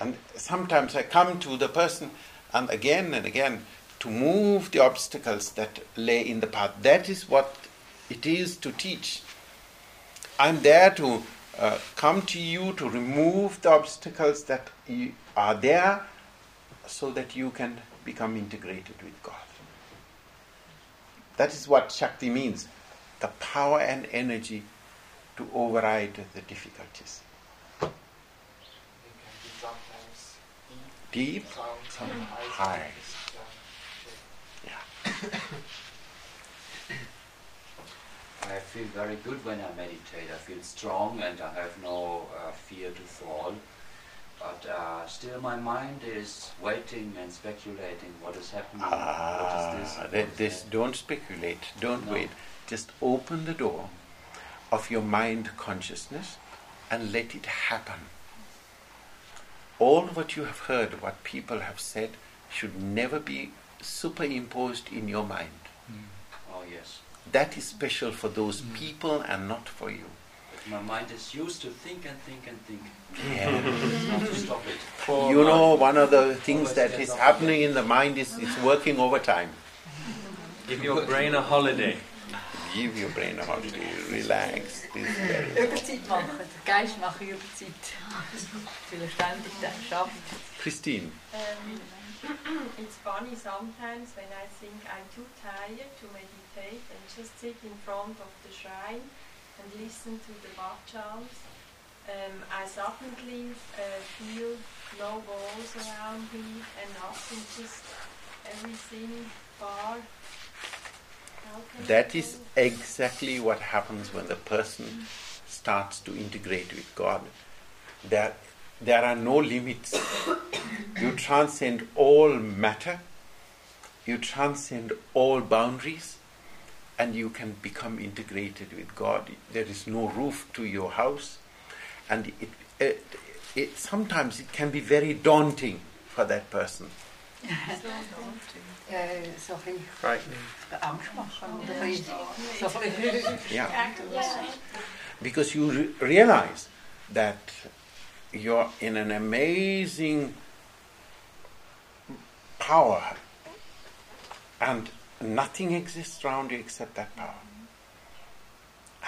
And sometimes I come to the person and again and again to move the obstacles that lay in the path. That is what it is to teach. I'm there to uh, come to you to remove the obstacles that are there so that you can become integrated with God. That is what Shakti means the power and energy to override the difficulties. Deep, some high. Yeah. I feel very good when I meditate. I feel strong and I have no uh, fear to fall. But uh, still, my mind is waiting and speculating what is happening. Ah, what is this? This don't speculate. Don't no. wait. Just open the door of your mind consciousness and let it happen. All what you have heard, what people have said, should never be superimposed in your mind. Mm. Oh, yes. That is special for those mm. people and not for you. My mind is used to think and think and think. Yeah. not to stop it. Poor you know, one of the things that is happening in the mind is it's working overtime. Give your brain a holiday. Give your brain a holiday. Relax. Überzeit machen. Der Geist macht Überzeit. Weil er ständig schafft. Christine. Um, it's funny sometimes when I think I'm too tired to meditate and just sit in front of the shrine and listen to the chants. Um, I suddenly uh, feel no walls around me and nothing, just everything far. That is exactly what happens when the person starts to integrate with God. There, there are no limits. you transcend all matter, you transcend all boundaries, and you can become integrated with God. There is no roof to your house, and it, it, it sometimes it can be very daunting for that person. Frightening. yeah. Because you re- realize that you're in an amazing power and nothing exists around you except that power.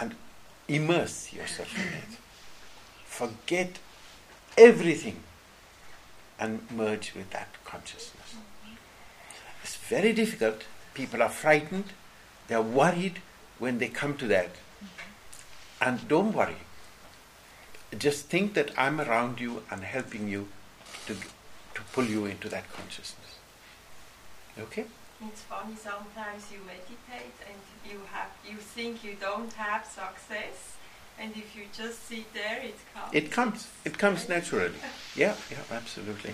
And immerse yourself in it. Forget everything and merge with that consciousness. It's very difficult. People are frightened, they're worried when they come to that. And don't worry just think that I'm around you and helping you to, to pull you into that consciousness. Okay? It's funny sometimes you meditate and you have you think you don't have success and if you just sit there it comes. It comes. It comes naturally. yeah, yeah, absolutely.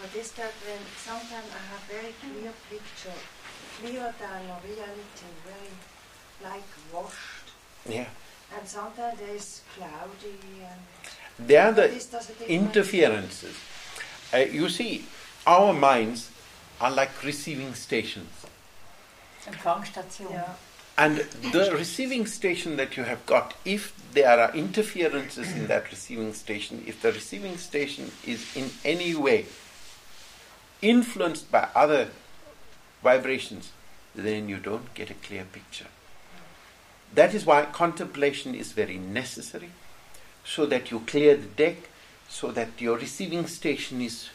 But is that when sometimes I have very clear picture, clearer than reality, very like washed. Yeah and sometimes there's cloudy and they are the interferences. Uh, you see, our minds are like receiving stations. Yeah. And the receiving station that you have got, if there are interferences in that receiving station, if the receiving station is in any way influenced by other vibrations, then you don't get a clear picture. That is why contemplation is very necessary, so that you clear the deck, so that your receiving station is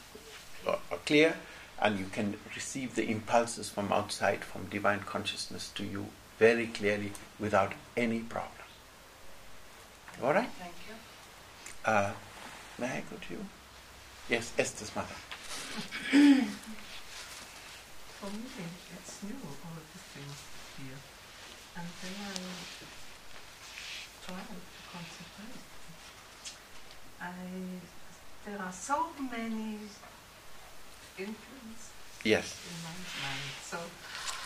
uh, clear, and you can receive the impulses from outside, from divine consciousness to you very clearly without any problem. All right? Thank you. Uh, may I go to you? Yes, Esther's mother. For me, it's new, all of these things here. And then I try to concentrate. I, there are so many influences yes. in my mind, so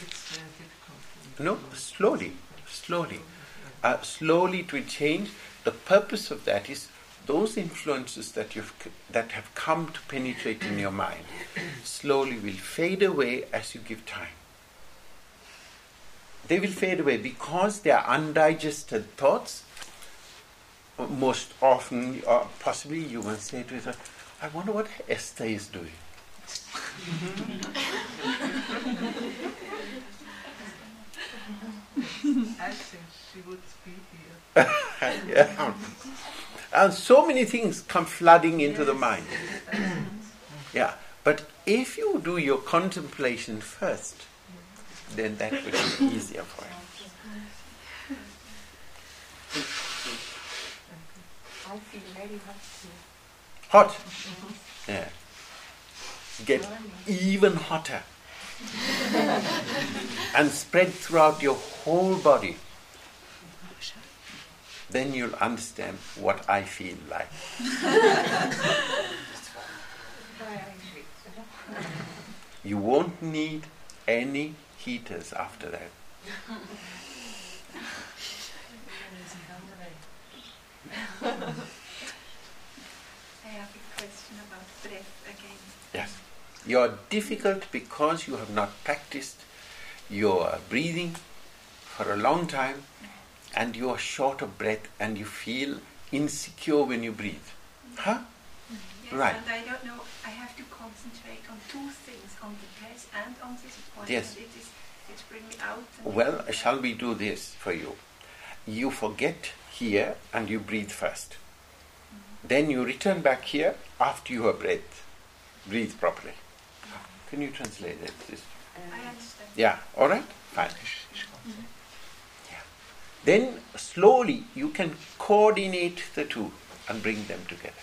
it's very difficult. No, slowly, slowly. Uh, slowly it will change. The purpose of that is those influences that you've that have come to penetrate in your mind slowly will fade away as you give time they will fade away because they are undigested thoughts. most often, or possibly you will say to yourself, I wonder what Esther is doing. I think she would be here. yeah. And so many things come flooding into the mind. yes, I think. Yeah. But if you do your contemplation first, then that will be easier for you. I feel very hot. Hot. Mm-hmm. Yeah. Get even hotter. and spread throughout your whole body. Then you'll understand what I feel like. You won't need any heaters after that. I have a question about breath again. Yes. You are difficult because you have not practiced your breathing for a long time and you are short of breath and you feel insecure when you breathe. Huh? Yes, Right. and I don't know, I have to concentrate on two things, on the breath and on this point. Yes. And it is, it's bringing me out. and- Well, shall we do this for you? You forget here and you breathe first. Mm-hmm. Then you return back here after you have breathed. Breathe properly. Mm-hmm. Can you translate it? This- I understand. Yeah, all right? Fine. Mm-hmm. Then slowly you can coordinate the two and bring them together.